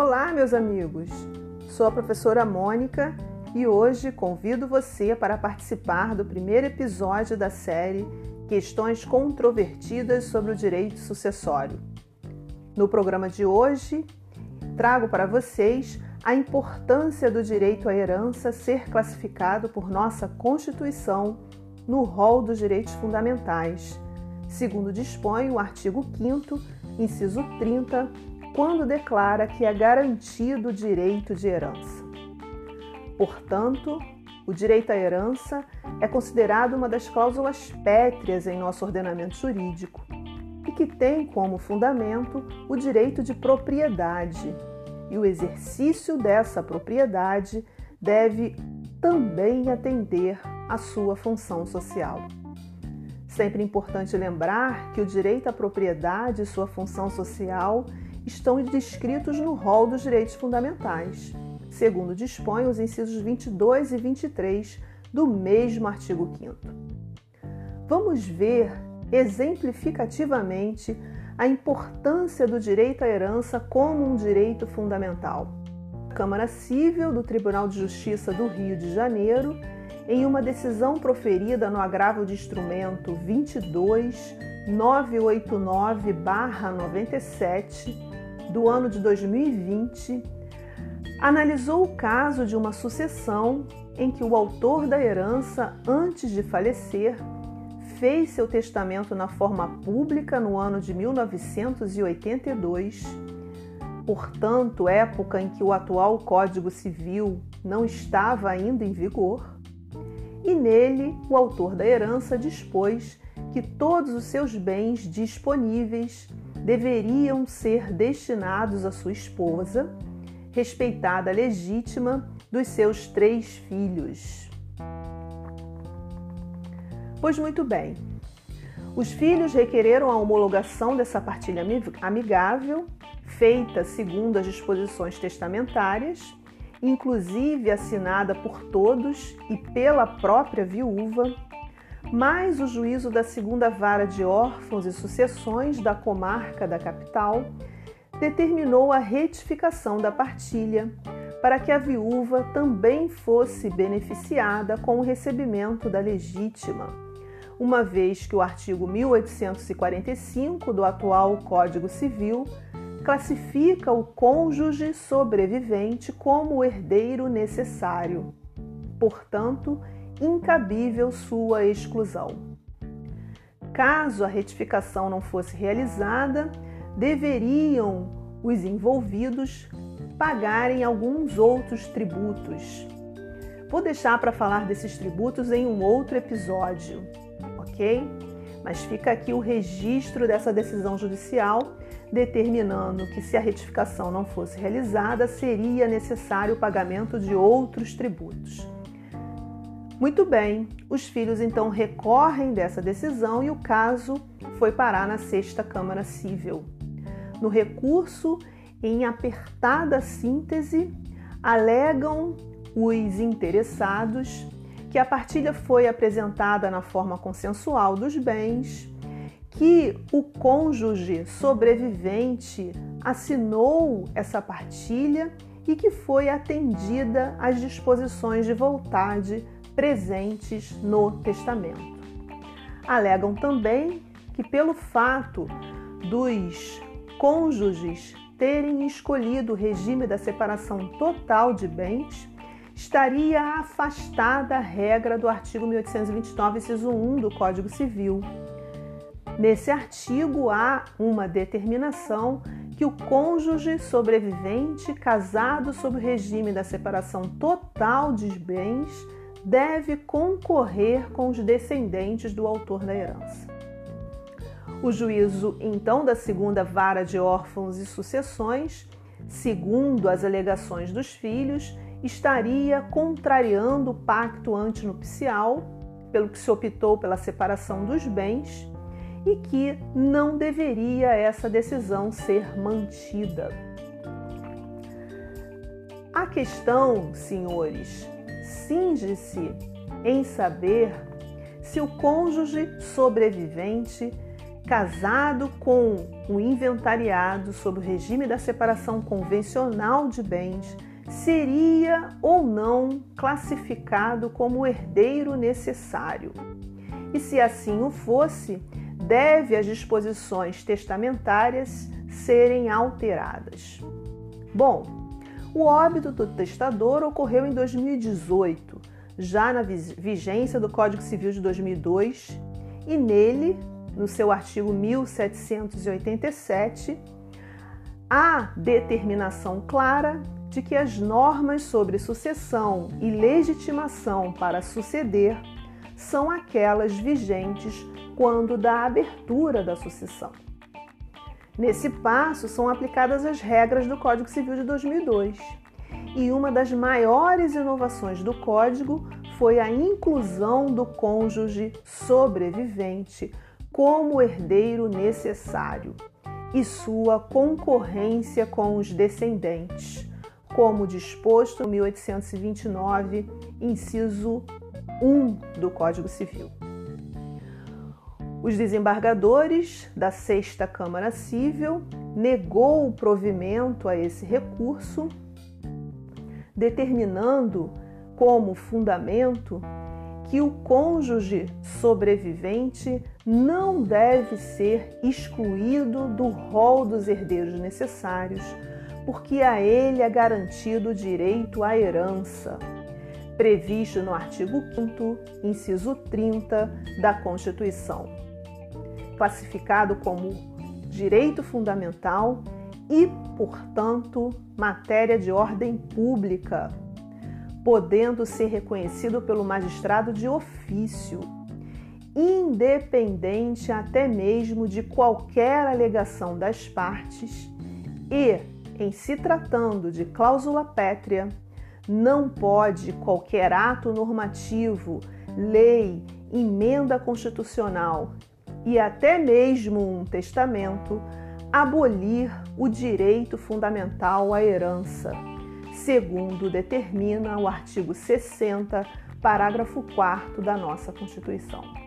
Olá, meus amigos! Sou a professora Mônica e hoje convido você para participar do primeiro episódio da série Questões Controvertidas sobre o Direito Sucessório. No programa de hoje, trago para vocês a importância do direito à herança ser classificado por nossa Constituição no rol dos direitos fundamentais, segundo dispõe o artigo 5, inciso 30, quando declara que é garantido o direito de herança. Portanto, o direito à herança é considerado uma das cláusulas pétreas em nosso ordenamento jurídico e que tem como fundamento o direito de propriedade. E o exercício dessa propriedade deve também atender a sua função social. Sempre importante lembrar que o direito à propriedade e sua função social estão descritos no rol dos direitos fundamentais, segundo dispõem os incisos 22 e 23 do mesmo artigo 5 Vamos ver exemplificativamente a importância do direito à herança como um direito fundamental. A Câmara Civil do Tribunal de Justiça do Rio de Janeiro em uma decisão proferida no agravo de instrumento 22989-97 do ano de 2020, analisou o caso de uma sucessão em que o autor da herança, antes de falecer, fez seu testamento na forma pública no ano de 1982, portanto, época em que o atual Código Civil não estava ainda em vigor. E nele o autor da herança dispôs que todos os seus bens disponíveis deveriam ser destinados à sua esposa, respeitada legítima dos seus três filhos. Pois muito bem, os filhos requereram a homologação dessa partilha amigável, feita segundo as disposições testamentárias, inclusive assinada por todos e pela própria viúva, mais o juízo da segunda vara de órfãos e sucessões da comarca da capital determinou a retificação da partilha para que a viúva também fosse beneficiada com o recebimento da legítima, uma vez que o artigo 1845 do atual Código Civil classifica o cônjuge sobrevivente como o herdeiro necessário, portanto, incabível sua exclusão. Caso a retificação não fosse realizada, deveriam os envolvidos pagarem alguns outros tributos. Vou deixar para falar desses tributos em um outro episódio, ok? Mas fica aqui o registro dessa decisão judicial determinando que, se a retificação não fosse realizada, seria necessário o pagamento de outros tributos. Muito bem, os filhos então recorrem dessa decisão e o caso foi parar na Sexta Câmara Civil. No recurso, em apertada síntese, alegam os interessados que a partilha foi apresentada na forma consensual dos bens que o cônjuge sobrevivente assinou essa partilha e que foi atendida às disposições de vontade presentes no testamento. Alegam também que, pelo fato dos cônjuges terem escolhido o regime da separação total de bens, estaria afastada a regra do artigo 1829, inciso 1 do Código Civil, Nesse artigo há uma determinação que o cônjuge sobrevivente casado sob o regime da separação total de bens deve concorrer com os descendentes do autor da herança. O juízo, então, da segunda vara de órfãos e sucessões, segundo as alegações dos filhos, estaria contrariando o pacto antinupcial, pelo que se optou pela separação dos bens e que não deveria essa decisão ser mantida. A questão, senhores, cinge-se em saber se o cônjuge sobrevivente casado com o inventariado sob o regime da separação convencional de bens, seria ou não classificado como herdeiro necessário. E se assim o fosse, deve as disposições testamentárias serem alteradas. Bom, o óbito do testador ocorreu em 2018, já na vigência do Código Civil de 2002, e nele, no seu artigo 1787, há determinação clara de que as normas sobre sucessão e legitimação para suceder são aquelas vigentes quando da abertura da sucessão. Nesse passo são aplicadas as regras do Código Civil de 2002. E uma das maiores inovações do Código foi a inclusão do cônjuge sobrevivente como herdeiro necessário e sua concorrência com os descendentes, como disposto no 1829, inciso 1 do Código Civil. Os desembargadores da Sexta Câmara Civil negou o provimento a esse recurso, determinando como fundamento que o cônjuge sobrevivente não deve ser excluído do rol dos herdeiros necessários, porque a ele é garantido o direito à herança, previsto no artigo 5, inciso 30 da Constituição classificado como direito fundamental e, portanto, matéria de ordem pública, podendo ser reconhecido pelo magistrado de ofício, independente até mesmo de qualquer alegação das partes e, em se tratando de cláusula pétrea, não pode qualquer ato normativo, lei, emenda constitucional e até mesmo um testamento abolir o direito fundamental à herança, segundo determina o artigo 60, parágrafo 4 da nossa Constituição.